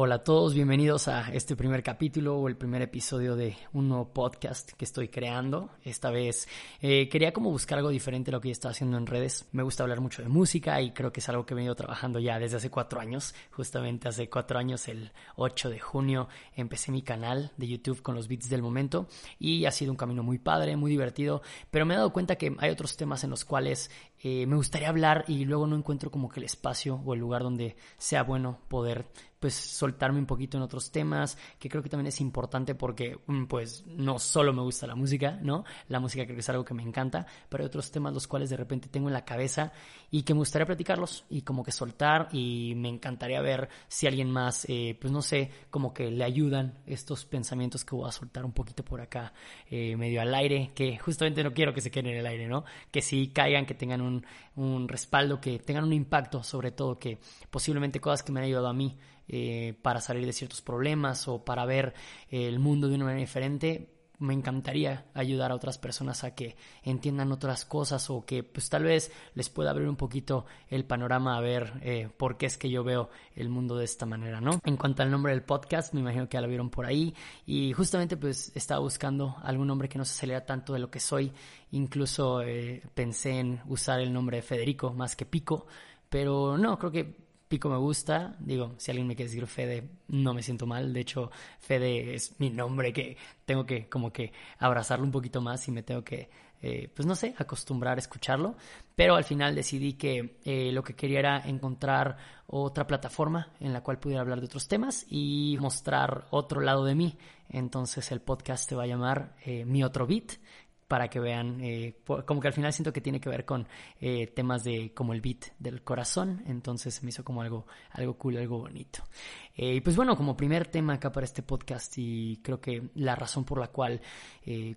Hola a todos, bienvenidos a este primer capítulo o el primer episodio de un nuevo podcast que estoy creando. Esta vez eh, quería como buscar algo diferente a lo que ya estaba haciendo en redes. Me gusta hablar mucho de música y creo que es algo que he venido trabajando ya desde hace cuatro años. Justamente hace cuatro años, el 8 de junio, empecé mi canal de YouTube con los beats del momento y ha sido un camino muy padre, muy divertido, pero me he dado cuenta que hay otros temas en los cuales eh, me gustaría hablar y luego no encuentro como que el espacio o el lugar donde sea bueno poder pues soltarme un poquito en otros temas, que creo que también es importante porque mm, pues no solo me gusta la música, ¿no? La música creo que es algo que me encanta, pero hay otros temas los cuales de repente tengo en la cabeza y que me gustaría platicarlos y como que soltar y me encantaría ver si alguien más, eh, pues no sé, como que le ayudan estos pensamientos que voy a soltar un poquito por acá, eh, medio al aire, que justamente no quiero que se queden en el aire, ¿no? Que sí caigan, que tengan un un, respaldo, que tengan un impacto, sobre todo que posiblemente cosas que me han ayudado a mí eh, para salir de ciertos problemas o para ver el mundo de una manera diferente, me encantaría ayudar a otras personas a que entiendan otras cosas o que pues tal vez les pueda abrir un poquito el panorama a ver eh, por qué es que yo veo el mundo de esta manera, ¿no? En cuanto al nombre del podcast, me imagino que ya lo vieron por ahí y justamente pues estaba buscando algún nombre que no se saliera tanto de lo que soy, incluso eh, pensé en usar el nombre de Federico más que Pico, pero no, creo que Pico me gusta, digo, si alguien me quiere decir Fede, no me siento mal, de hecho, Fede es mi nombre que tengo que como que abrazarlo un poquito más y me tengo que, eh, pues no sé, acostumbrar a escucharlo, pero al final decidí que eh, lo que quería era encontrar otra plataforma en la cual pudiera hablar de otros temas y mostrar otro lado de mí, entonces el podcast se va a llamar eh, Mi Otro Beat, para que vean, eh, como que al final siento que tiene que ver con eh, temas de como el beat del corazón, entonces me hizo como algo, algo cool, algo bonito. Eh, y pues bueno, como primer tema acá para este podcast y creo que la razón por la cual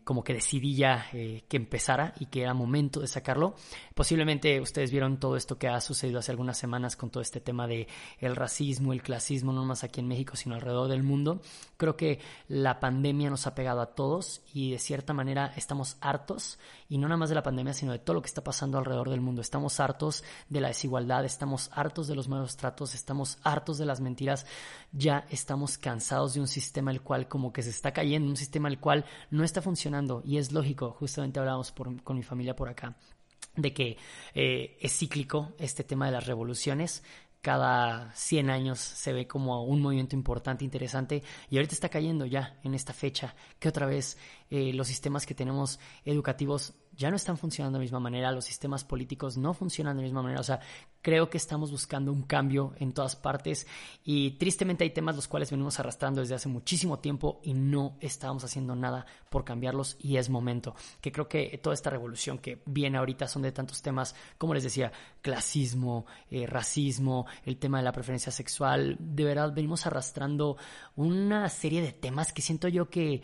como que decidí ya que empezara y que era momento de sacarlo, posiblemente ustedes vieron todo esto que ha sucedido hace algunas semanas con todo este tema de el racismo, el clasismo, no más aquí en México, sino alrededor del mundo. Creo que la pandemia nos ha pegado a todos y de cierta manera estamos hartos, y no nada más de la pandemia, sino de todo lo que está pasando alrededor del mundo. Estamos hartos de la desigualdad, estamos hartos de los malos tratos, estamos hartos de las mentiras, ya estamos cansados de un sistema el cual como que se está cayendo, un sistema el cual no está funcionando, y es lógico, justamente hablábamos con mi familia por acá de que eh, es cíclico este tema de las revoluciones, cada 100 años se ve como un movimiento importante, interesante, y ahorita está cayendo ya en esta fecha, que otra vez eh, los sistemas que tenemos educativos ya no están funcionando de la misma manera, los sistemas políticos no funcionan de la misma manera, o sea, creo que estamos buscando un cambio en todas partes y tristemente hay temas los cuales venimos arrastrando desde hace muchísimo tiempo y no estábamos haciendo nada por cambiarlos y es momento, que creo que toda esta revolución que viene ahorita son de tantos temas, como les decía, clasismo, eh, racismo, el tema de la preferencia sexual, de verdad venimos arrastrando una serie de temas que siento yo que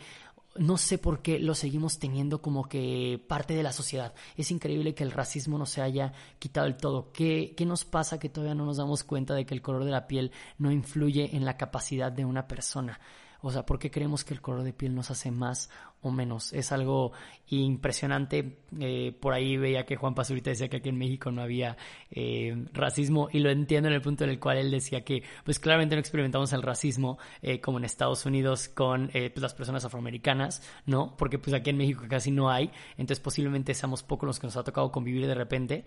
no sé por qué lo seguimos teniendo como que parte de la sociedad. Es increíble que el racismo no se haya quitado del todo. ¿Qué, ¿Qué, nos pasa que todavía no nos damos cuenta de que el color de la piel no influye en la capacidad de una persona? O sea, ¿por qué creemos que el color de piel nos hace más o menos? Es algo impresionante. Eh, por ahí veía que Juan Pazurita decía que aquí en México no había eh, racismo y lo entiendo en el punto en el cual él decía que pues claramente no experimentamos el racismo eh, como en Estados Unidos con pues, las personas afroamericanas, ¿no? Porque pues aquí en México casi no hay, entonces posiblemente seamos pocos los que nos ha tocado convivir de repente,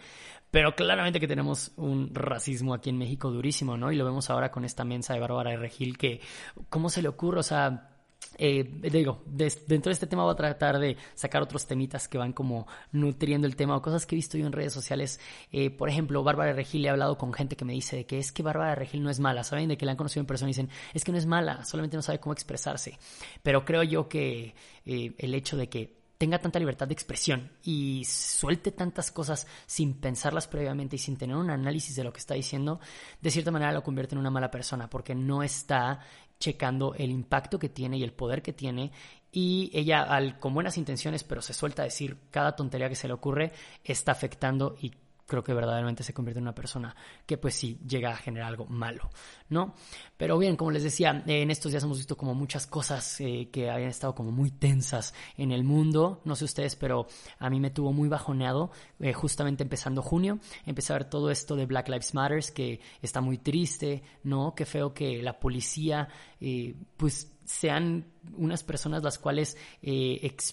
pero claramente que tenemos un racismo aquí en México durísimo, ¿no? Y lo vemos ahora con esta mensa de Bárbara de Regil que, ¿cómo se le ocurre? o sea, eh, digo, dentro de este tema voy a tratar de sacar otros temitas que van como nutriendo el tema o cosas que he visto yo en redes sociales. Eh, por ejemplo, Bárbara Regil, he hablado con gente que me dice de que es que Bárbara Regil no es mala, ¿saben? De que la han conocido en persona y dicen, es que no es mala, solamente no sabe cómo expresarse. Pero creo yo que eh, el hecho de que tenga tanta libertad de expresión y suelte tantas cosas sin pensarlas previamente y sin tener un análisis de lo que está diciendo, de cierta manera lo convierte en una mala persona porque no está checando el impacto que tiene y el poder que tiene. Y ella al, con buenas intenciones pero se suelta a decir cada tontería que se le ocurre está afectando y creo que verdaderamente se convierte en una persona que pues sí llega a generar algo malo, ¿no? Pero bien, como les decía, en estos días hemos visto como muchas cosas eh, que habían estado como muy tensas en el mundo, no sé ustedes, pero a mí me tuvo muy bajoneado eh, justamente empezando junio, empecé a ver todo esto de Black Lives Matters que está muy triste, ¿no? Qué feo que la policía eh, pues sean unas personas las cuales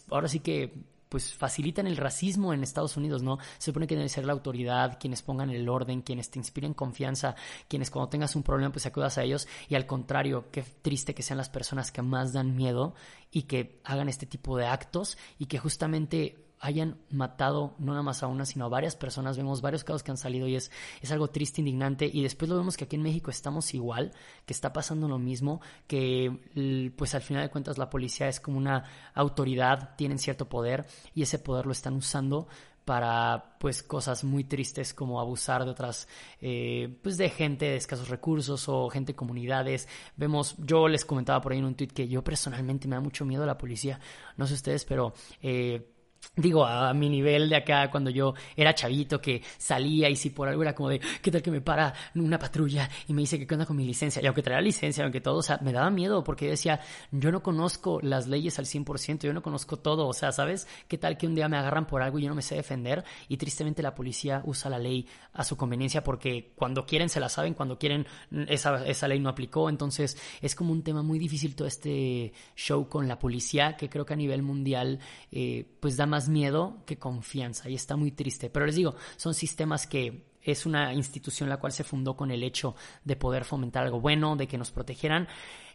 ahora sí que pues facilitan el racismo en Estados Unidos, ¿no? Se supone que debe ser la autoridad, quienes pongan el orden, quienes te inspiren confianza, quienes cuando tengas un problema pues acudas a ellos y al contrario, qué triste que sean las personas que más dan miedo y que hagan este tipo de actos y que justamente hayan matado no nada más a una, sino a varias personas. Vemos varios casos que han salido y es, es algo triste, indignante. Y después lo vemos que aquí en México estamos igual, que está pasando lo mismo, que pues al final de cuentas la policía es como una autoridad, tienen cierto poder y ese poder lo están usando para pues cosas muy tristes como abusar de otras eh, pues de gente de escasos recursos o gente de comunidades vemos yo les comentaba por ahí en un tweet que yo personalmente me da mucho miedo a la policía no sé ustedes pero eh, digo, a, mi nivel de acá, cuando yo era chavito, que salía y si por algo era como de, ¿qué tal que me para una patrulla y me dice que qué onda con mi licencia? Y aunque traía licencia, aunque todo, o sea, me daba miedo porque decía, yo no conozco las leyes al 100%, yo no conozco todo, o sea, ¿sabes? ¿Qué tal que un día me agarran por algo y yo no me sé defender? Y tristemente la policía usa la ley a su conveniencia porque cuando quieren se la saben, cuando quieren esa, esa ley no aplicó, entonces es como un tema muy difícil todo este show con la policía que creo que a nivel mundial eh, pues da más miedo que confianza y está muy triste. Pero les digo, son sistemas que es una institución la cual se fundó con el hecho de poder fomentar algo bueno, de que nos protegieran,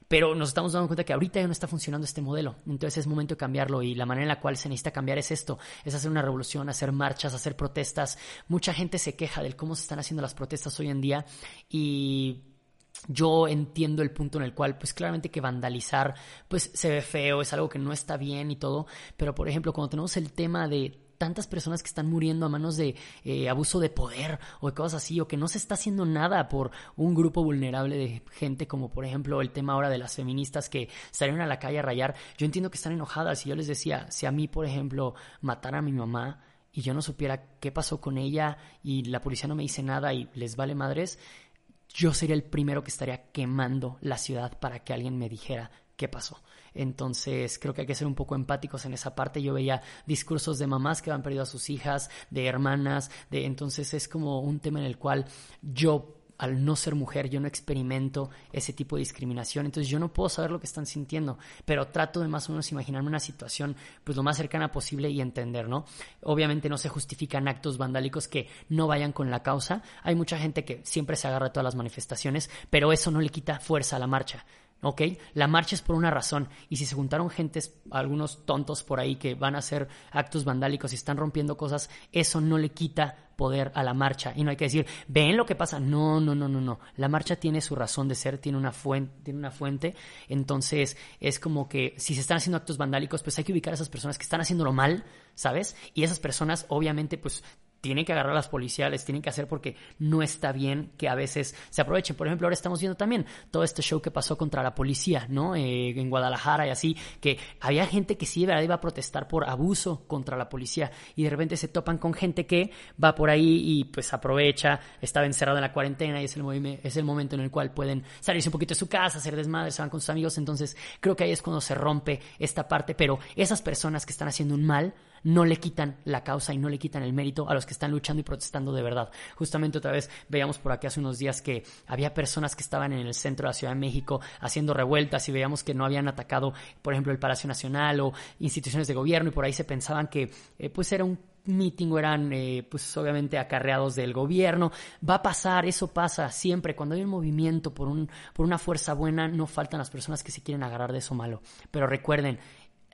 pero nos estamos dando cuenta que ahorita ya no está funcionando este modelo, entonces es momento de cambiarlo y la manera en la cual se necesita cambiar es esto, es hacer una revolución, hacer marchas, hacer protestas. Mucha gente se queja del cómo se están haciendo las protestas hoy en día y yo entiendo el punto en el cual, pues claramente que vandalizar, pues se ve feo, es algo que no está bien y todo, pero por ejemplo, cuando tenemos el tema de tantas personas que están muriendo a manos de eh, abuso de poder o de cosas así, o que no se está haciendo nada por un grupo vulnerable de gente, como por ejemplo el tema ahora de las feministas que salieron a la calle a rayar, yo entiendo que están enojadas. Y yo les decía, si a mí, por ejemplo, matara a mi mamá, y yo no supiera qué pasó con ella y la policía no me dice nada y les vale madres, yo sería el primero que estaría quemando la ciudad para que alguien me dijera qué pasó. Entonces, creo que hay que ser un poco empáticos en esa parte. Yo veía discursos de mamás que han perdido a sus hijas, de hermanas, de entonces es como un tema en el cual yo al no ser mujer, yo no experimento ese tipo de discriminación, entonces yo no puedo saber lo que están sintiendo, pero trato de más o menos imaginarme una situación pues lo más cercana posible y entender, ¿no? Obviamente no se justifican actos vandálicos que no vayan con la causa, hay mucha gente que siempre se agarra a todas las manifestaciones, pero eso no le quita fuerza a la marcha. ¿Ok? La marcha es por una razón. Y si se juntaron gentes, algunos tontos por ahí que van a hacer actos vandálicos y están rompiendo cosas, eso no le quita poder a la marcha. Y no hay que decir, ven lo que pasa, no, no, no, no, no, la marcha tiene su razón de ser, tiene una fuente, tiene una fuente, entonces es como que si se están haciendo actos vandálicos, pues hay que ubicar a esas personas que están haciéndolo mal, ¿sabes? Y esas personas obviamente pues tienen que agarrar a las policiales, tienen que hacer porque no está bien que a veces se aprovechen. Por ejemplo, ahora estamos viendo también todo este show que pasó contra la policía, ¿no? Eh, en Guadalajara y así, que había gente que sí de verdad iba a protestar por abuso contra la policía y de repente se topan con gente que va por ahí y pues aprovecha, estaba encerrado en la cuarentena y es el, es el momento en el cual pueden salirse un poquito de su casa, hacer desmadres, se van con sus amigos, entonces creo que ahí es cuando se rompe esta parte, pero esas personas que están haciendo un mal, no le quitan la causa y no le quitan el mérito a los que están luchando y protestando de verdad. Justamente otra vez veíamos por aquí hace unos días que había personas que estaban en el centro de la Ciudad de México haciendo revueltas y veíamos que no habían atacado, por ejemplo, el Palacio Nacional o instituciones de gobierno y por ahí se pensaban que eh, pues era un meeting o eran eh, pues obviamente acarreados del gobierno. Va a pasar, eso pasa siempre. Cuando hay un movimiento por, un, por una fuerza buena, no faltan las personas que se quieren agarrar de eso malo. Pero recuerden,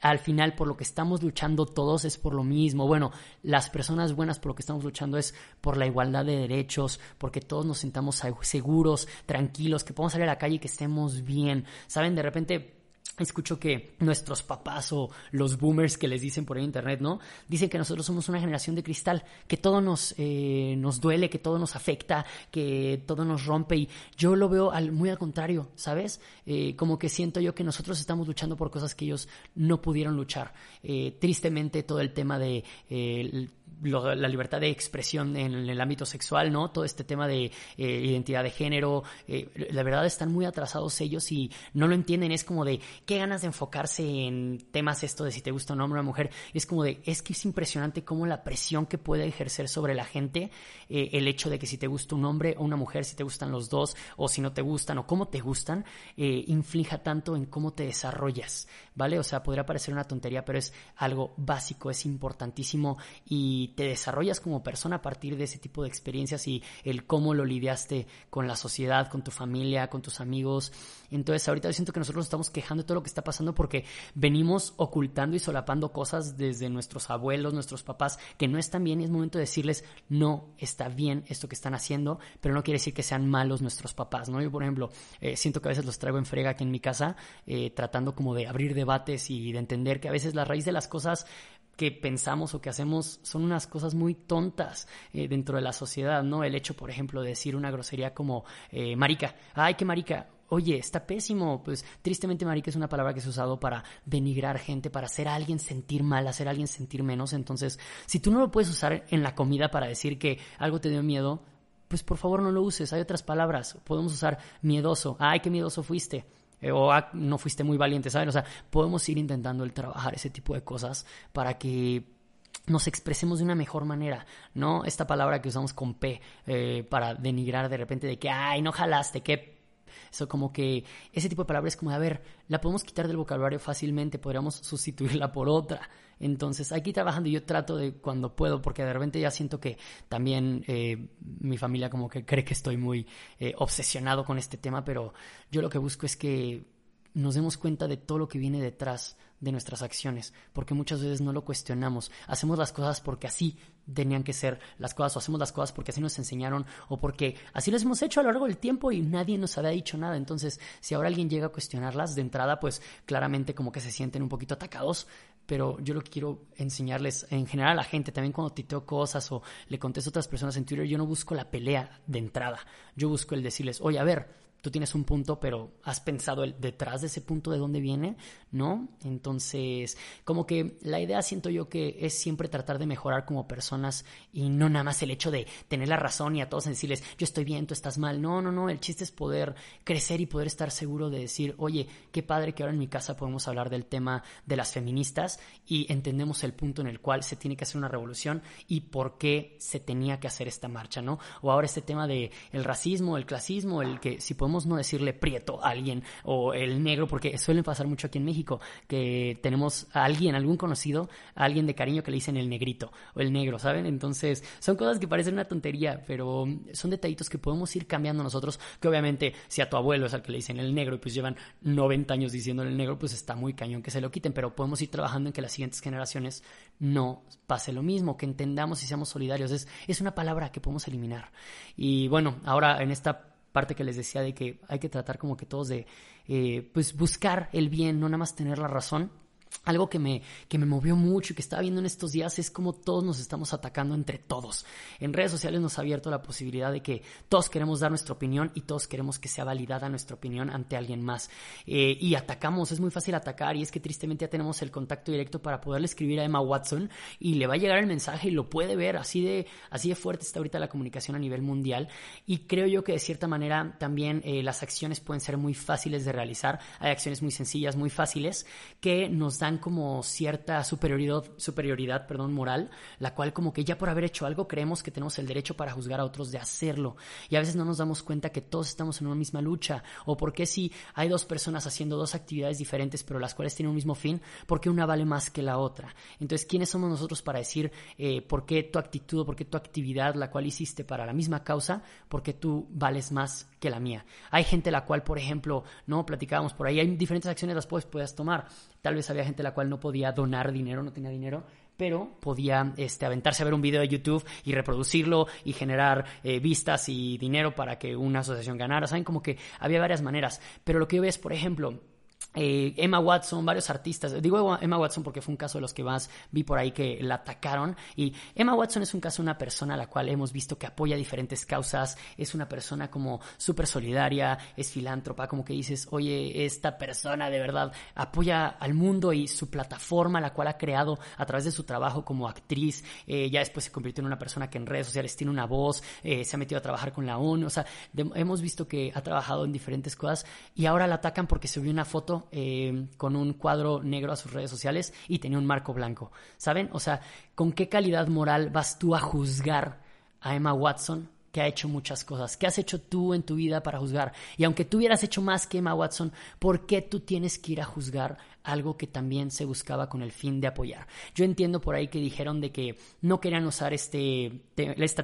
al final por lo que estamos luchando todos es por lo mismo. Bueno, las personas buenas por lo que estamos luchando es por la igualdad de derechos, porque todos nos sintamos seguros, tranquilos, que podamos salir a la calle y que estemos bien. Saben, de repente escucho que nuestros papás o los boomers que les dicen por ahí internet, ¿no? Dicen que nosotros somos una generación de cristal, que todo nos, eh, nos duele, que todo nos afecta, que todo nos rompe y yo lo veo al, muy al contrario, ¿sabes? Eh, como que siento yo que nosotros estamos luchando por cosas que ellos no pudieron luchar. Eh, tristemente todo el tema de la libertad de expresión en, el ámbito sexual, ¿no? Todo este tema de eh, identidad de género, eh, la verdad están muy atrasados ellos y no lo entienden, es como de qué ganas de enfocarse en temas esto de si te gusta un hombre o una mujer, es como de, es que es impresionante cómo la presión que puede ejercer sobre la gente eh, el hecho de que si te gusta un hombre o una mujer, si te gustan los dos o si no te gustan o cómo te gustan, inflija tanto en cómo te desarrollas, ¿vale? O sea, podría parecer una tontería, pero es algo básico, es importantísimo y te desarrollas como persona a partir de ese tipo de experiencias y el cómo lo lidiaste con la sociedad, con tu familia, con tus amigos. Entonces ahorita yo siento que nosotros estamos quejando de todo lo que está pasando porque venimos ocultando y solapando cosas desde nuestros abuelos, nuestros papás, que no están bien y es momento de decirles, no está bien esto que están haciendo, pero no quiere decir que sean malos nuestros papás, ¿no? Yo, por ejemplo, eh, siento que a veces los traigo en frega aquí en mi casa, eh, tratando como de abrir debates y de entender que a veces la raíz de las cosas que pensamos o que hacemos son unas cosas muy tontas eh, dentro de la sociedad, ¿no? El hecho, por ejemplo, de decir una grosería como eh, marica, ay, qué marica, oye, está pésimo. Pues tristemente marica es una palabra que se ha usado para denigrar gente, para hacer a alguien sentir mal, hacer a alguien sentir menos. Entonces, si tú no lo puedes usar en la comida para decir que algo te dio miedo, pues por favor no lo uses. Hay otras palabras. Podemos usar miedoso. Ay, qué miedoso fuiste. Eh, o ah, no fuiste muy valiente, ¿saben? O sea, podemos ir intentando el trabajar ese tipo de cosas para que nos expresemos de una mejor manera, ¿no? Esta palabra que usamos con P eh, para denigrar de repente de que, ay, no jalaste, qué eso como que ese tipo de palabras como, a ver, la podemos quitar del vocabulario fácilmente, podríamos sustituirla por otra. Entonces, aquí trabajando yo trato de cuando puedo, porque de repente ya siento que también eh, mi familia como que cree que estoy muy eh, obsesionado con este tema, pero yo lo que busco es que nos demos cuenta de todo lo que viene detrás de nuestras acciones, porque muchas veces no lo cuestionamos. Hacemos las cosas porque así tenían que ser las cosas, o hacemos las cosas porque así nos enseñaron, o porque así las hemos hecho a lo largo del tiempo y nadie nos había dicho nada. Entonces, si ahora alguien llega a cuestionarlas de entrada, pues claramente como que se sienten un poquito atacados, pero yo lo que quiero enseñarles en general a la gente, también cuando titeo cosas o le contesto a otras personas en Twitter, yo no busco la pelea de entrada, yo busco el decirles, oye, a ver, tú tienes un punto, pero has pensado el detrás de ese punto de dónde viene, ¿no? Entonces, como que la idea siento yo que es siempre tratar de mejorar como personas y no nada más el hecho de tener la razón y a todos decirles, yo estoy bien, tú estás mal. No, no, no, el chiste es poder crecer y poder estar seguro de decir, oye, qué padre que ahora en mi casa podemos hablar del tema de las feministas y entendemos el punto en el cual se tiene que hacer una revolución y por qué se tenía que hacer esta marcha, ¿no? O ahora este tema de el racismo, el clasismo, el que si podemos no decirle prieto a alguien o el negro, porque suelen pasar mucho aquí en México, que tenemos a alguien, algún conocido, a alguien de cariño que le dicen el negrito o el negro, ¿saben? Entonces, son cosas que parecen una tontería, pero son detallitos que podemos ir cambiando nosotros, que obviamente si a tu abuelo es al que le dicen el negro y pues llevan 90 años diciéndole el negro, pues está muy cañón que se lo quiten, pero podemos ir trabajando en que las siguientes generaciones no pase lo mismo, que entendamos y seamos solidarios. Es, es una palabra que podemos eliminar. Y bueno, ahora en esta parte que les decía de que hay que tratar como que todos de eh, pues buscar el bien, no nada más tener la razón algo que me, que me movió mucho y que estaba viendo en estos días es como todos nos estamos atacando entre todos. En redes sociales nos ha abierto la posibilidad de que todos queremos dar nuestra opinión y todos queremos que sea validada nuestra opinión ante alguien más. Eh, y atacamos, es muy fácil atacar y es que tristemente ya tenemos el contacto directo para poderle escribir a Emma Watson y le va a llegar el mensaje y lo puede ver. Así de, así de fuerte está ahorita la comunicación a nivel mundial y creo yo que de cierta manera también eh, las acciones pueden ser muy fáciles de realizar. Hay acciones muy sencillas, muy fáciles que nos dan como cierta superioridad, superioridad perdón, moral, la cual como que ya por haber hecho algo creemos que tenemos el derecho para juzgar a otros de hacerlo. Y a veces no nos damos cuenta que todos estamos en una misma lucha. O porque si hay dos personas haciendo dos actividades diferentes pero las cuales tienen un mismo fin, ¿por qué una vale más que la otra? Entonces, ¿quiénes somos nosotros para decir eh, por qué tu actitud o por qué tu actividad, la cual hiciste para la misma causa, por qué tú vales más que la mía? Hay gente la cual, por ejemplo, no platicábamos por ahí, hay diferentes acciones las puedes, puedes tomar. Tal vez había gente la cual no podía donar dinero, no tenía dinero, pero podía este, aventarse a ver un video de YouTube y reproducirlo y generar eh, vistas y dinero para que una asociación ganara. Saben, como que había varias maneras. Pero lo que yo veo es, por ejemplo, eh, Emma Watson, varios artistas. Digo Emma Watson porque fue un caso de los que más vi por ahí que la atacaron. Y Emma Watson es un caso de una persona a la cual hemos visto que apoya diferentes causas. Es una persona como súper solidaria, es filántropa, como que dices, oye, esta persona de verdad apoya al mundo y su plataforma, la cual ha creado a través de su trabajo como actriz. Eh, ya después se convirtió en una persona que en redes sociales tiene una voz, eh, se ha metido a trabajar con la ONU. O sea, hemos visto que ha trabajado en diferentes cosas y ahora la atacan porque subió una foto eh, con un cuadro negro a sus redes sociales y tenía un marco blanco. ¿Saben? O sea, ¿con qué calidad moral vas tú a juzgar a Emma Watson que ha hecho muchas cosas. ¿Qué has hecho tú en tu vida para juzgar? Y aunque tú hubieras hecho más que Emma Watson, ¿por qué tú tienes que ir a juzgar algo que también se buscaba con el fin de apoyar? Yo entiendo por ahí que dijeron de que no querían usar este,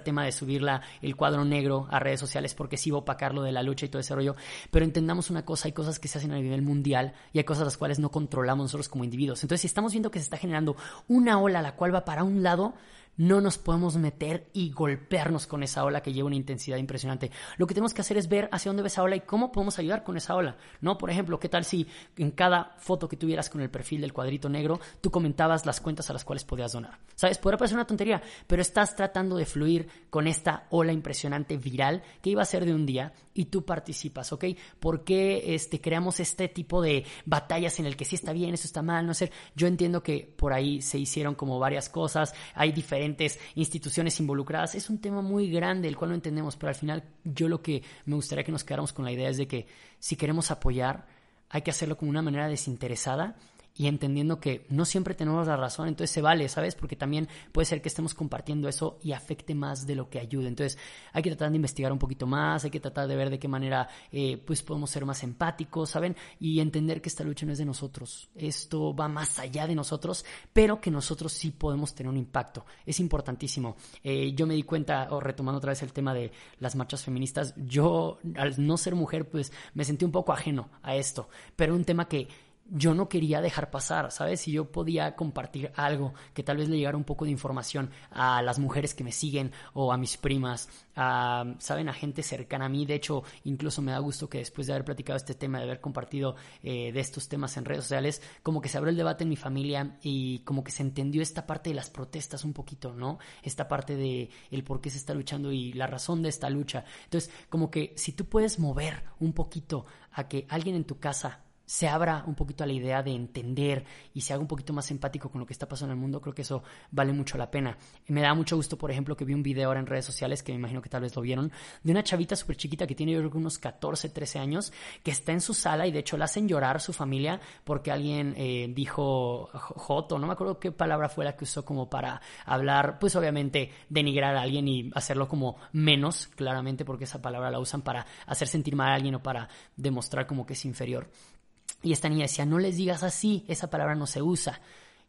tema de subir el cuadro negro a redes sociales porque sí iba a opacarlo de la lucha y todo ese rollo, pero entendamos una cosa, hay cosas que se hacen a nivel mundial y hay cosas las cuales no controlamos nosotros como individuos. Entonces, si estamos viendo que se está generando una ola la cual va para un lado, no nos podemos meter y golpearnos con esa ola que lleva una intensidad impresionante. Lo que tenemos que hacer es ver hacia dónde va esa ola y cómo podemos ayudar con esa ola, ¿no? Por ejemplo, ¿qué tal si en cada foto que tuvieras con el perfil del cuadrito negro, tú comentabas las cuentas a las cuales podías donar? ¿Sabes? Podría parecer una tontería, pero estás tratando de fluir con esta ola impresionante viral que iba a ser de un día y tú participas, ¿ok? ¿Por qué este, creamos este tipo de batallas en el que sí está bien, eso está mal, no sé? Yo entiendo que por ahí se hicieron como varias cosas, hay diferentes instituciones involucradas. Es un tema muy grande, el cual no entendemos, pero al final yo lo que me gustaría que nos quedáramos con la idea es de que si queremos apoyar, hay que hacerlo con una manera desinteresada y entendiendo que no siempre tenemos la razón, entonces se vale, ¿sabes? Porque también puede ser que estemos compartiendo eso y afecte más de lo que ayude. Entonces hay que tratar de investigar un poquito más, hay que tratar de ver de qué manera eh, pues podemos ser más empáticos, ¿saben? Y entender que esta lucha no es de nosotros, esto va más allá de nosotros, pero que nosotros sí podemos tener un impacto. Es importantísimo. Eh, yo me di cuenta, o retomando otra vez el tema de las marchas feministas, yo al no ser mujer pues me sentí un poco ajeno a esto, pero un tema que yo no quería dejar pasar, ¿sabes? Si yo podía compartir algo que tal vez le llegara un poco de información a las mujeres que me siguen o a mis primas, a, ¿saben? A gente cercana a mí. De hecho, incluso me da gusto que después de haber platicado este tema, de haber compartido eh, de estos temas en redes sociales, como que se abrió el debate en mi familia y como que se entendió esta parte de las protestas un poquito, ¿no? Esta parte de el por qué se está luchando y la razón de esta lucha. Entonces, como que si tú puedes mover un poquito a que alguien en tu casa se abra un poquito a la idea de entender y se haga un poquito más empático con lo que está pasando en el mundo, creo que eso vale mucho la pena. Me da mucho gusto, por ejemplo, que vi un video ahora en redes sociales, que me imagino que tal vez lo vieron, de una chavita súper chiquita que tiene yo creo que unos 14, 13 años, que está en su sala y de hecho la hacen llorar su familia porque alguien eh, dijo joto, no me acuerdo qué palabra fue la que usó como para hablar, pues obviamente denigrar a alguien y hacerlo como menos, claramente porque esa palabra la usan para hacer sentir mal a alguien o para demostrar como que es inferior. Y esta niña decía, no les digas así, esa palabra no se usa.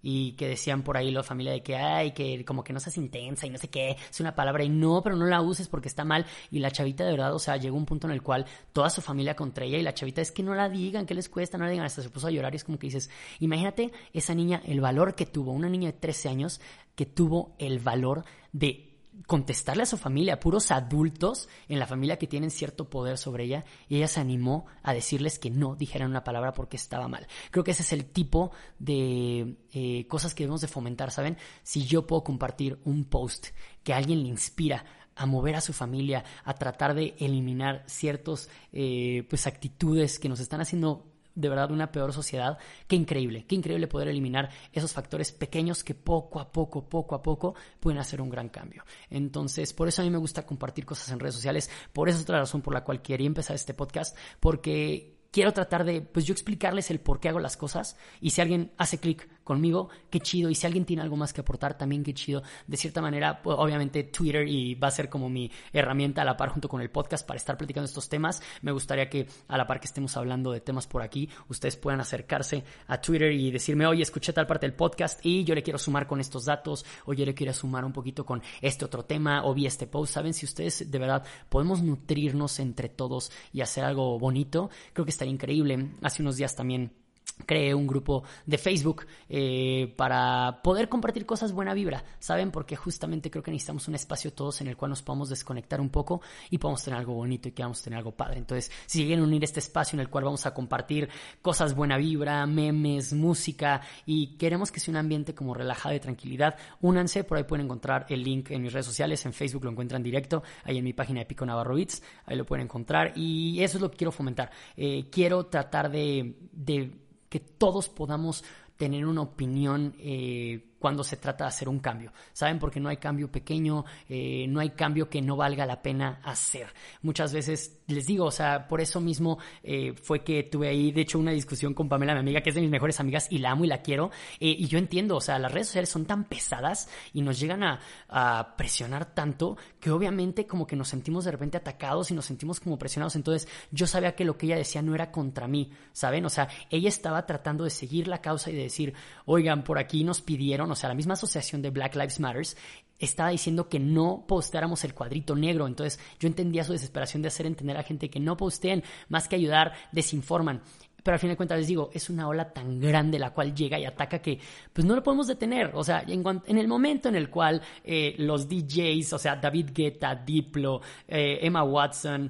Y que decían por ahí la familia de que, ay, que como que no seas intensa y no sé qué, es una palabra y no, pero no la uses porque está mal. Y la chavita de verdad, o sea, llegó un punto en el cual toda su familia contra ella y la chavita es que no la digan, que les cuesta, no la digan, hasta se puso a llorar y es como que dices, imagínate esa niña, el valor que tuvo, una niña de 13 años que tuvo el valor de contestarle a su familia, puros adultos en la familia que tienen cierto poder sobre ella, y ella se animó a decirles que no dijeran una palabra porque estaba mal. Creo que ese es el tipo de eh, cosas que debemos de fomentar, ¿saben? Si yo puedo compartir un post que a alguien le inspira a mover a su familia, a tratar de eliminar ciertos eh, pues actitudes que nos están haciendo de verdad una peor sociedad. Qué increíble, qué increíble poder eliminar esos factores pequeños que poco a poco, poco a poco pueden hacer un gran cambio. Entonces, por eso a mí me gusta compartir cosas en redes sociales, por eso es otra razón por la cual quería empezar este podcast, porque quiero tratar de, pues yo explicarles el por qué hago las cosas y si alguien hace clic conmigo, qué chido. Y si alguien tiene algo más que aportar, también qué chido. De cierta manera, pues, obviamente Twitter y va a ser como mi herramienta a la par junto con el podcast para estar platicando estos temas. Me gustaría que a la par que estemos hablando de temas por aquí, ustedes puedan acercarse a Twitter y decirme, oye, escuché tal parte del podcast y yo le quiero sumar con estos datos, o yo le quiero sumar un poquito con este otro tema, o vi este post. Saben, si ustedes de verdad podemos nutrirnos entre todos y hacer algo bonito, creo que estaría increíble. Hace unos días también creé un grupo de Facebook eh, para poder compartir cosas buena vibra, ¿saben? Porque justamente creo que necesitamos un espacio todos en el cual nos podamos desconectar un poco y podamos tener algo bonito y que vamos a tener algo padre. Entonces, si quieren unir este espacio en el cual vamos a compartir cosas buena vibra, memes, música y queremos que sea un ambiente como relajado y tranquilidad, únanse, por ahí pueden encontrar el link en mis redes sociales, en Facebook lo encuentran directo, ahí en mi página de Pico Navarro Beats, ahí lo pueden encontrar y eso es lo que quiero fomentar. Eh, quiero tratar de, de que todos podamos tener una opinión eh, cuando se trata de hacer un cambio. ¿Saben? Porque no hay cambio pequeño, eh, no hay cambio que no valga la pena hacer. Muchas veces les digo, o sea, por eso mismo eh, fue que tuve ahí, de hecho, una discusión con Pamela, mi amiga, que es de mis mejores amigas y la amo y la quiero. Eh, y yo entiendo, o sea, las redes sociales son tan pesadas y nos llegan a, a presionar tanto que obviamente como que nos sentimos de repente atacados y nos sentimos como presionados. Entonces yo sabía que lo que ella decía no era contra mí, ¿saben? O sea, ella estaba tratando de seguir la causa y de decir, oigan, por aquí nos pidieron, o sea, la misma asociación de Black Lives Matters estaba diciendo que no posteáramos el cuadrito negro. Entonces yo entendía su desesperación de hacer entender a gente que no posteen, más que ayudar, desinforman. Pero al fin de cuentas les digo, es una ola tan grande la cual llega y ataca que pues no lo podemos detener. O sea, en, el momento en el cual eh, los DJs, o sea, David Guetta, Diplo, eh, Emma Watson,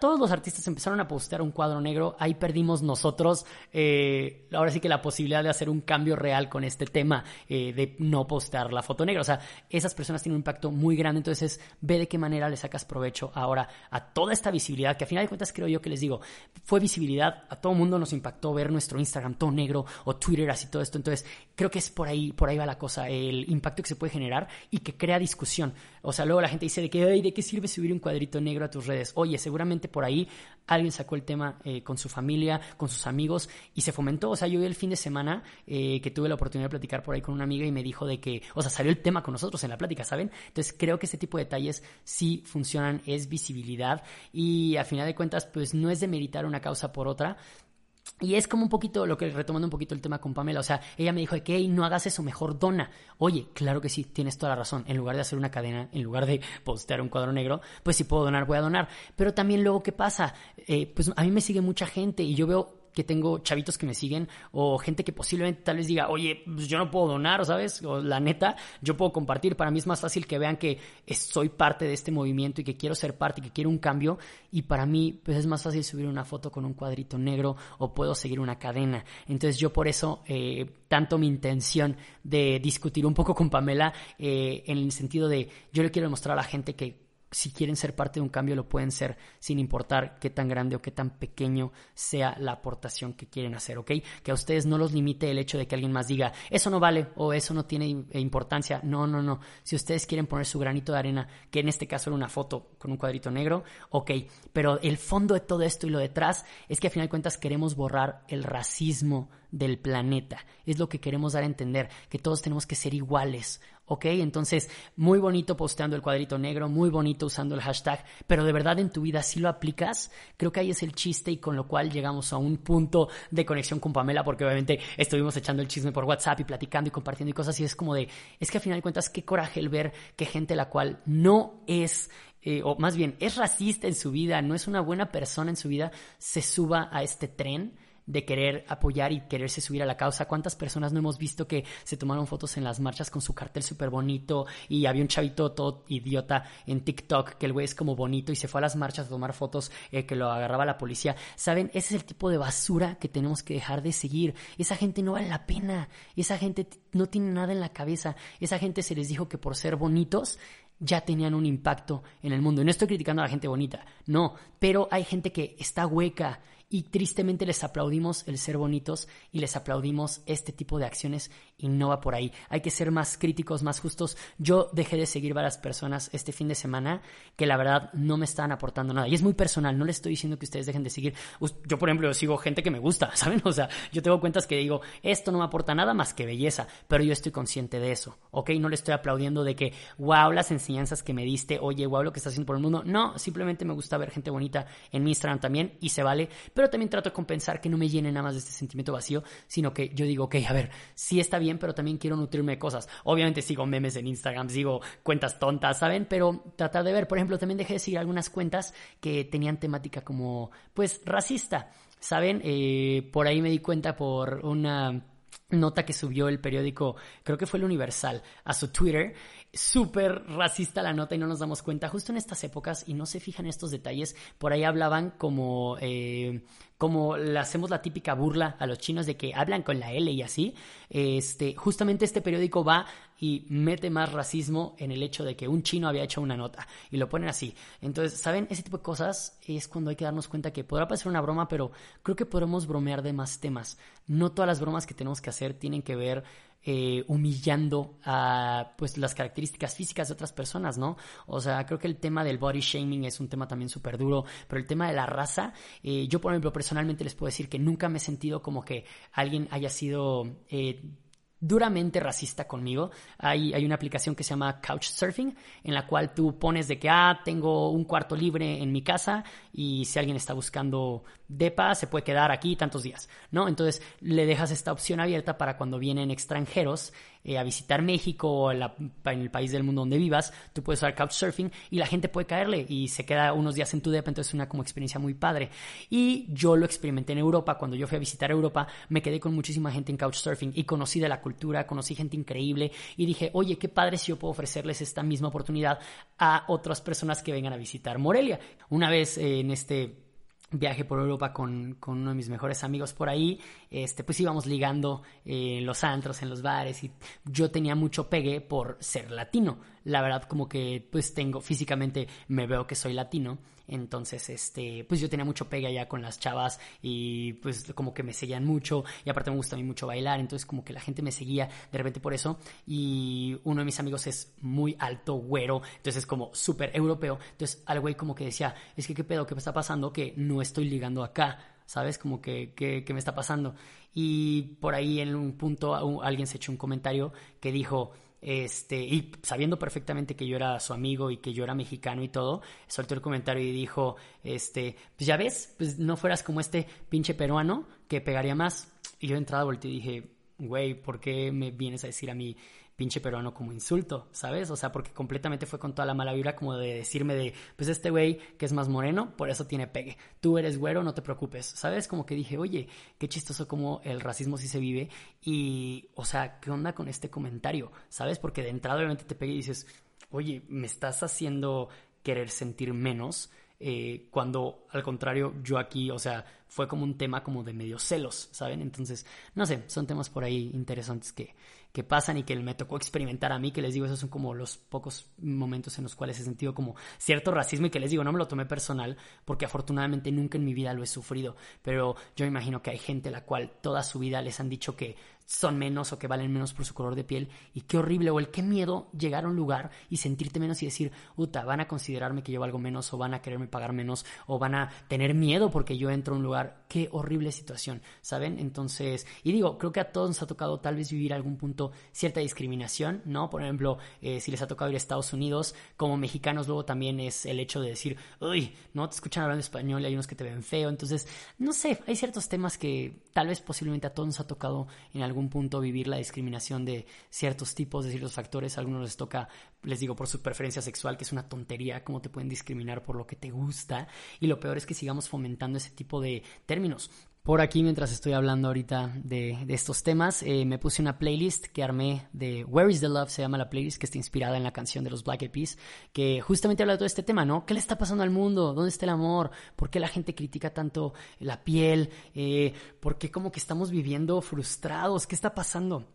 todos los artistas empezaron a postear un cuadro negro, ahí perdimos nosotros, eh, ahora sí que la posibilidad de hacer un cambio real con este tema eh, de no postear la foto negra. O sea, esas personas tienen un impacto muy grande, entonces ve de qué manera le sacas provecho ahora a toda esta visibilidad, que a final de cuentas creo yo que les digo, fue visibilidad, a todo mundo nos impactó ver nuestro Instagram todo negro o Twitter así todo esto, entonces creo que es por ahí, por ahí va la cosa, el impacto que se puede generar y que crea discusión. O sea, luego la gente dice de que, ¿de qué sirve subir un cuadrito negro a tus redes? Oye, seguramente por ahí alguien sacó el tema eh, con su familia, con sus amigos y se fomentó. O sea, yo vi el fin de semana eh, que tuve la oportunidad de platicar por ahí con una amiga y me dijo de que, o sea, salió el tema con nosotros en la plática, ¿saben? Entonces creo que este tipo de detalles sí funcionan, es visibilidad y a final de cuentas, pues no es de meditar una causa por otra, y es como un poquito lo que retomando un poquito el tema con Pamela, o sea, ella me dijo que no hagas eso, mejor dona. Oye, claro que sí, tienes toda la razón. En lugar de hacer una cadena, en lugar de postear un cuadro negro, pues si puedo donar, voy a donar. Pero también luego, ¿qué pasa? Eh, pues a mí me sigue mucha gente y yo veo que tengo chavitos que me siguen o gente que posiblemente tal vez diga, oye, pues yo no puedo donar, ¿sabes? O la neta, yo puedo compartir. Para mí es más fácil que vean que soy parte de este movimiento y que quiero ser parte y que quiero un cambio. Y para mí, pues es más fácil subir una foto con un cuadrito negro o puedo seguir una cadena. Entonces yo por eso, eh, tanto mi intención de discutir un poco con Pamela eh, en el sentido de, yo le quiero demostrar a la gente que si quieren ser parte de un cambio, lo pueden ser sin importar qué tan grande o qué tan pequeño sea la aportación que quieren hacer, ¿ok? Que a ustedes no los limite el hecho de que alguien más diga, eso no vale o eso no tiene importancia. No, no, no. Si ustedes quieren poner su granito de arena, que en este caso era una foto con un cuadrito negro, ok. Pero el fondo de todo esto y lo detrás es que a final de cuentas queremos borrar el racismo del planeta. Es lo que queremos dar a entender, que todos tenemos que ser iguales, ¿ok? Entonces, muy bonito posteando el cuadrito negro, muy bonito usando el hashtag, pero de verdad en tu vida si lo aplicas, creo que ahí es el chiste y con lo cual llegamos a un punto de conexión con Pamela, porque obviamente estuvimos echando el chisme por WhatsApp y platicando y compartiendo y cosas y es como de, es que al final de cuentas, qué coraje el ver que gente la cual no es eh, o más bien es racista en su vida, no es una buena persona en su vida, se suba a este tren de querer apoyar y quererse subir a la causa. ¿Cuántas personas no hemos visto que se tomaron fotos en las marchas con su cartel súper bonito y había un chavito todo idiota en TikTok que el güey es como bonito y se fue a las marchas a tomar fotos eh, que lo agarraba la policía? ¿Saben? Ese es el tipo de basura que tenemos que dejar de seguir. Esa gente no vale la pena. Esa gente no tiene nada en la cabeza. Esa gente se les dijo que por ser bonitos ya tenían un impacto en el mundo. Y no estoy criticando a la gente bonita, no, pero hay gente que está hueca, y tristemente les aplaudimos el ser bonitos y les aplaudimos este tipo de acciones y no va por ahí. Hay que ser más críticos, más justos. Yo dejé de seguir varias personas este fin de semana que la verdad no me están aportando nada. Y es muy personal, no les estoy diciendo que ustedes dejen de seguir. Yo, por ejemplo, sigo gente que me gusta, ¿saben? O sea, yo tengo cuentas que digo, esto no me aporta nada más que belleza, pero yo estoy consciente de eso, ¿ok? No le estoy aplaudiendo de que, wow, las enseñanzas que me diste, oye, wow, lo que estás haciendo por el mundo. No, simplemente me gusta ver gente bonita en mi Instagram también y se vale, pero también trato de compensar que no me llene nada más de este sentimiento vacío, sino que yo digo, ok, a ver, sí está bien, pero también quiero nutrirme de cosas. Obviamente sigo memes en Instagram, sigo cuentas tontas, ¿saben? Pero tratar de ver, por ejemplo, también dejé de seguir algunas cuentas que tenían temática como, pues, racista. ¿saben? Eh, por ahí me di cuenta por una nota que subió el periódico, creo que fue el Universal, a su Twitter. Súper racista la nota y no nos damos cuenta. Justo en estas épocas, y no se fijan estos detalles, por ahí hablaban como, eh, como le hacemos la típica burla a los chinos de que hablan con la L y así. Este, justamente este periódico va y mete más racismo en el hecho de que un chino había hecho una nota y lo ponen así. Entonces, ¿saben? Ese tipo de cosas es cuando hay que darnos cuenta que podrá parecer una broma, pero creo que podemos bromear de más temas. No todas las bromas que tenemos que hacer tienen que ver eh, humillando a pues las características físicas de otras personas, ¿no? O sea, creo que el tema del body shaming es un tema también súper duro, pero el tema de la raza, eh, yo por ejemplo personalmente les puedo decir que nunca me he sentido como que alguien haya sido eh, duramente racista conmigo. Hay, hay, una aplicación que se llama Couchsurfing, en la cual tú pones de que, ah, tengo un cuarto libre en mi casa y si alguien está buscando depa, se puede quedar aquí tantos días, ¿no? Entonces le dejas esta opción abierta para cuando vienen extranjeros eh, a visitar México o en, el país del mundo donde vivas, tú puedes usar Couchsurfing y la gente puede caerle y se queda unos días en tu depa, entonces es una como experiencia muy padre. Y yo lo experimenté en Europa, cuando yo fui a visitar Europa, me quedé con muchísima gente en Couchsurfing y conocí de la cultura, conocí gente increíble y dije, oye, qué padre si yo puedo ofrecerles esta misma oportunidad a otras personas que vengan a visitar Morelia. Una vez eh, en este viaje por Europa con, con, uno de mis mejores amigos por ahí, este, pues íbamos ligando eh, en los antros, en los bares y yo tenía mucho pegue por ser latino. La verdad como que pues tengo, físicamente me veo que soy latino entonces, este, pues yo tenía mucho pegue allá con las chavas y pues como que me seguían mucho y aparte me gusta a mí mucho bailar, entonces como que la gente me seguía de repente por eso y uno de mis amigos es muy alto, güero, entonces es como súper europeo, entonces al güey como que decía, es que qué pedo, qué me está pasando, que no estoy ligando acá, ¿sabes? Como que, ¿qué me está pasando. Y por ahí en un punto alguien se echó un comentario que dijo, este, y sabiendo perfectamente que yo era su amigo y que yo era mexicano y todo, soltó el comentario y dijo, este, pues ya ves, pues no fueras como este pinche peruano que pegaría más. Y yo de entrada volteé y dije, güey, ¿por qué me vienes a decir a mí pinche peruano como insulto, ¿sabes? O sea, porque completamente fue con toda la mala vibra como de decirme de, pues este güey que es más moreno, por eso tiene pegue. Tú eres güero, no te preocupes, ¿sabes? Como que dije, oye, qué chistoso como el racismo sí se vive y, o sea, ¿qué onda con este comentario? ¿Sabes? Porque de entrada obviamente te pegue y dices, oye, me estás haciendo querer sentir menos. Eh, cuando al contrario yo aquí, o sea, fue como un tema como de medio celos, ¿saben? Entonces, no sé, son temas por ahí interesantes que, que pasan y que me tocó experimentar a mí, que les digo, esos son como los pocos momentos en los cuales he sentido como cierto racismo y que les digo, no me lo tomé personal porque afortunadamente nunca en mi vida lo he sufrido, pero yo imagino que hay gente a la cual toda su vida les han dicho que son menos o que valen menos por su color de piel y qué horrible o el qué miedo llegar a un lugar y sentirte menos y decir, uta, van a considerarme que llevo algo menos o van a quererme pagar menos o van a tener miedo porque yo entro a un lugar, qué horrible situación, ¿saben? Entonces, y digo, creo que a todos nos ha tocado tal vez vivir algún punto cierta discriminación, ¿no? Por ejemplo, eh, si les ha tocado ir a Estados Unidos, como mexicanos luego también es el hecho de decir, uy, no te escuchan hablando español y hay unos que te ven feo, entonces, no sé, hay ciertos temas que tal vez posiblemente a todos nos ha tocado en algún algún punto vivir la discriminación de ciertos tipos, de ciertos factores. A algunos les toca, les digo, por su preferencia sexual, que es una tontería, cómo te pueden discriminar por lo que te gusta. Y lo peor es que sigamos fomentando ese tipo de términos. Por aquí, mientras estoy hablando ahorita de, estos temas, eh, me puse una playlist que armé de Where is the Love, se llama la playlist, que está inspirada en la canción de los Black Eyed Peas, que justamente habla de todo este tema, ¿no? ¿Qué le está pasando al mundo? ¿Dónde está el amor? ¿Por qué la gente critica tanto la piel? Eh, ¿Por qué como que estamos viviendo frustrados? ¿Qué está pasando?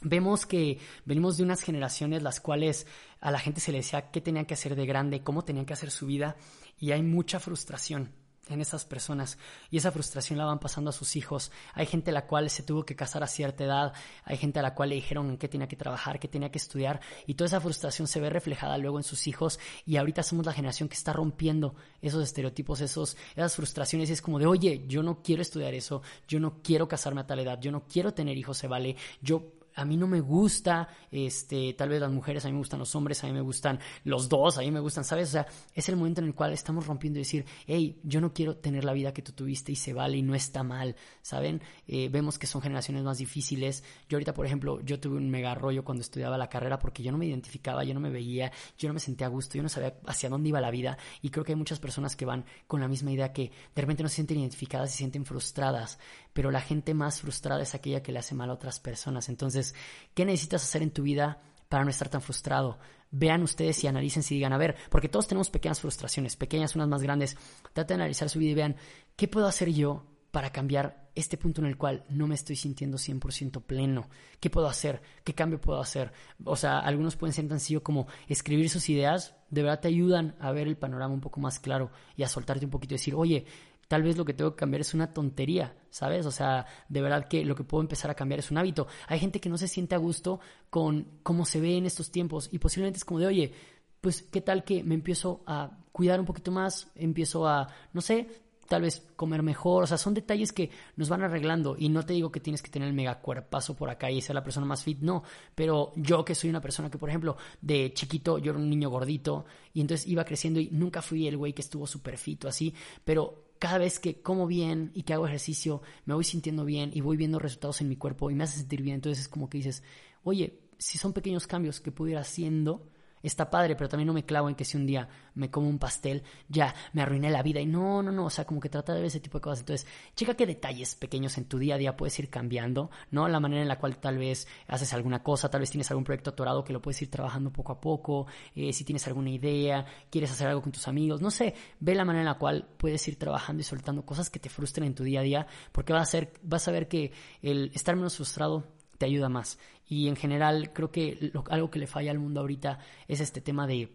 Vemos que venimos de unas generaciones las cuales a la gente se le decía qué tenían que hacer de grande, cómo tenían que hacer su vida, y hay mucha frustración en esas personas y esa frustración la van pasando a sus hijos. Hay gente a la cual se tuvo que casar a cierta edad, hay gente a la cual le dijeron en qué tenía que trabajar, qué tenía que estudiar y toda esa frustración se ve reflejada luego en sus hijos y ahorita somos la generación que está rompiendo esos estereotipos, esos, esas frustraciones y es como de, oye, yo no quiero estudiar eso, yo no quiero casarme a tal edad, yo no quiero tener hijos, se vale, yo a mí no me gusta, este, tal vez las mujeres, a mí me gustan los hombres, a mí me gustan los dos, a mí me gustan, ¿sabes? O sea, es el momento en el cual estamos rompiendo y decir, hey, yo no quiero tener la vida que tú tuviste y se vale y no está mal, ¿saben? Eh, vemos que son generaciones más difíciles. Yo ahorita, por ejemplo, yo tuve un mega rollo cuando estudiaba la carrera porque yo no me identificaba, yo no me veía, yo no me sentía a gusto, yo no sabía hacia dónde iba la vida y creo que hay muchas personas que van con la misma idea que de repente no se sienten identificadas y se sienten frustradas, pero la gente más frustrada es aquella que le hace mal a otras personas. Entonces, ¿qué necesitas hacer en tu vida para no estar tan frustrado? Vean ustedes y analicen si digan, a ver, porque todos tenemos pequeñas frustraciones, pequeñas, unas más grandes. Traten de analizar su vida y vean, ¿qué puedo hacer yo para cambiar este punto en el cual no me estoy sintiendo 100% pleno? ¿Qué puedo hacer? ¿Qué cambio puedo hacer? O sea, algunos pueden ser tan sencillo como escribir sus ideas, de verdad te ayudan a ver el panorama un poco más claro y a soltarte un poquito y decir, oye, tal vez lo que tengo que cambiar es una tontería, ¿sabes? O sea, de verdad que lo que puedo empezar a cambiar es un hábito. Hay gente que no se siente a gusto con cómo se ve en estos tiempos y posiblemente es como de, oye, pues qué tal que me empiezo a cuidar un poquito más, empiezo a, no sé, tal vez comer mejor, o sea, son detalles que nos van arreglando y no te digo que tienes que tener el mega cuerpazo por acá y ser la persona más fit, no, pero yo que soy una persona que, por ejemplo, de chiquito yo era un niño gordito y entonces iba creciendo y nunca fui el güey que estuvo súper fit o así, pero cada vez que como bien y que hago ejercicio, me voy sintiendo bien y voy viendo resultados en mi cuerpo y me hace sentir bien. Entonces es como que dices, oye, si son pequeños cambios que pudiera ir haciendo, está padre, pero también no me clavo en que si un día me como un pastel, ya me arruiné la vida. Y no, no, no, o sea, como que trata de ver ese tipo de cosas. Entonces, checa qué detalles pequeños en tu día a día puedes ir cambiando, ¿no? La manera en la cual tal vez haces alguna cosa, tal vez tienes algún proyecto atorado que lo puedes ir trabajando poco a poco, eh, si tienes alguna idea, quieres hacer algo con tus amigos, no sé, ve la manera en la cual puedes ir trabajando y soltando cosas que te frustren en tu día a día, porque vas a, ser, vas a ver que el estar menos frustrado te ayuda más. Y en general creo que algo que le falla al mundo ahorita es este tema de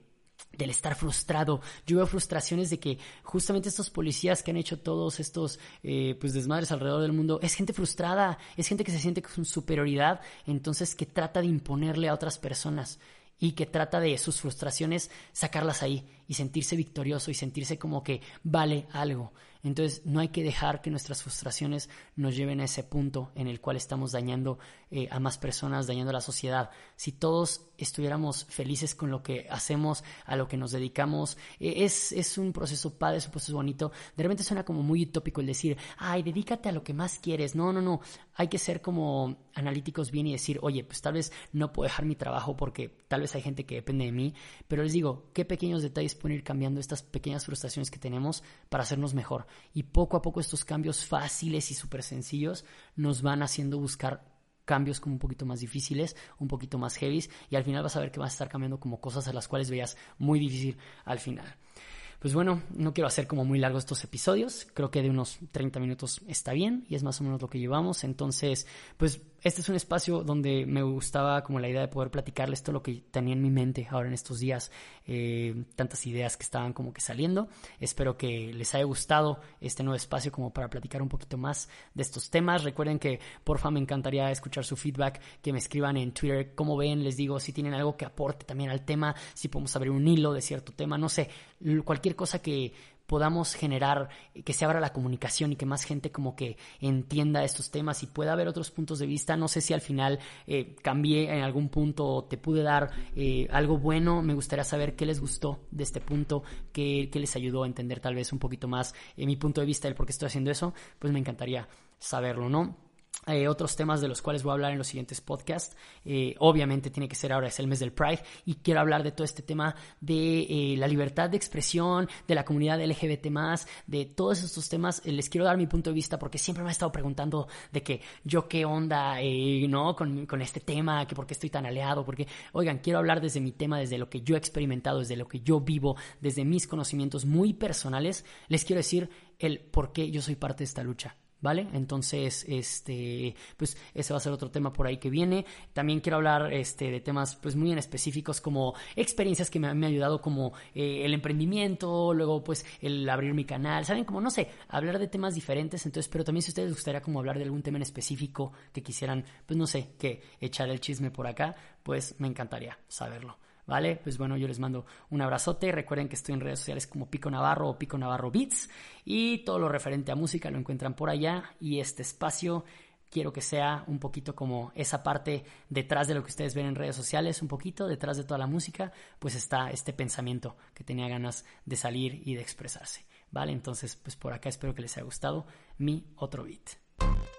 del estar frustrado. Yo veo frustraciones de que justamente estos policías que han hecho todos estos eh, pues desmadres alrededor del mundo es gente frustrada, es gente que se siente con superioridad, entonces que trata de imponerle a otras personas y que trata de sus frustraciones sacarlas ahí y sentirse victorioso y sentirse como que vale algo. Entonces no hay que dejar que nuestras frustraciones nos lleven a ese punto en el cual estamos dañando eh, a más personas, dañando a la sociedad. Si todos estuviéramos felices con lo que hacemos, a lo que nos dedicamos, eh, es, es un proceso padre, es un proceso bonito. De repente suena como muy utópico el decir, ay, dedícate a lo que más quieres. No, no, no. Hay que ser como analíticos bien y decir, oye, pues tal vez no puedo dejar mi trabajo porque tal vez hay gente que depende de mí, pero les digo, qué pequeños detalles pueden ir cambiando estas pequeñas frustraciones que tenemos para hacernos mejor. Y poco a poco estos cambios fáciles y súper sencillos nos van haciendo buscar cambios como un poquito más difíciles, un poquito más heavies y al final vas a ver que vas a estar cambiando como cosas a las cuales veías muy difícil al final. Pues bueno, no quiero hacer como muy largos estos episodios, creo que de unos 30 minutos está bien y es más o menos lo que llevamos, entonces pues este es un espacio donde me gustaba como la idea de poder platicarles todo lo que tenía en mi mente ahora en estos días, eh, tantas ideas que estaban como que saliendo. Espero que les haya gustado este nuevo espacio como para platicar un poquito más de estos temas. Recuerden que porfa me encantaría escuchar su feedback, que me escriban en Twitter cómo ven, les digo si tienen algo que aporte también al tema, si podemos abrir un hilo de cierto tema, no sé, cualquier cosa que podamos generar que se abra la comunicación y que más gente como que entienda estos temas y pueda haber otros puntos de vista. No sé si al final eh, cambié en algún punto o te pude dar eh, algo bueno. Me gustaría saber qué les gustó de este punto, qué, qué les ayudó a entender tal vez un poquito más eh, mi punto de vista del por qué estoy haciendo eso. Pues me encantaría saberlo, ¿no? Eh, otros temas de los cuales voy a hablar en los siguientes podcasts. Eh, obviamente tiene que ser ahora, es el mes del Pride, y quiero hablar de todo este tema de eh, la libertad de expresión, de la comunidad LGBT, de todos estos temas. les quiero dar mi punto de vista porque siempre me he estado preguntando de que yo qué onda, ¿no? Con, con, este tema, que por qué estoy tan aliado, porque, oigan, quiero hablar desde mi tema, desde lo que yo he experimentado, desde lo que yo vivo, desde mis conocimientos muy personales. Les quiero decir el por qué yo soy parte de esta lucha. ¿Vale? Entonces, este, pues ese va a ser otro tema por ahí que viene. También quiero hablar este, de temas pues muy en específicos como experiencias que me, han ayudado como eh, el emprendimiento, luego pues el abrir mi canal, ¿saben? Como no sé, hablar de temas diferentes. Entonces, pero también si ustedes les gustaría como hablar de algún tema en específico que quisieran, pues no sé, que echar el chisme por acá, pues me encantaría saberlo. ¿Vale? Pues bueno, yo les mando un abrazote. Recuerden que estoy en redes sociales como Pico Navarro o Pico Navarro Beats y todo lo referente a música lo encuentran por allá y este espacio quiero que sea un poquito como esa parte detrás de lo que ustedes ven en redes sociales, un poquito detrás de toda la música, pues está este pensamiento que tenía ganas de salir y de expresarse. ¿Vale? Entonces, pues por acá espero que les haya gustado mi otro beat.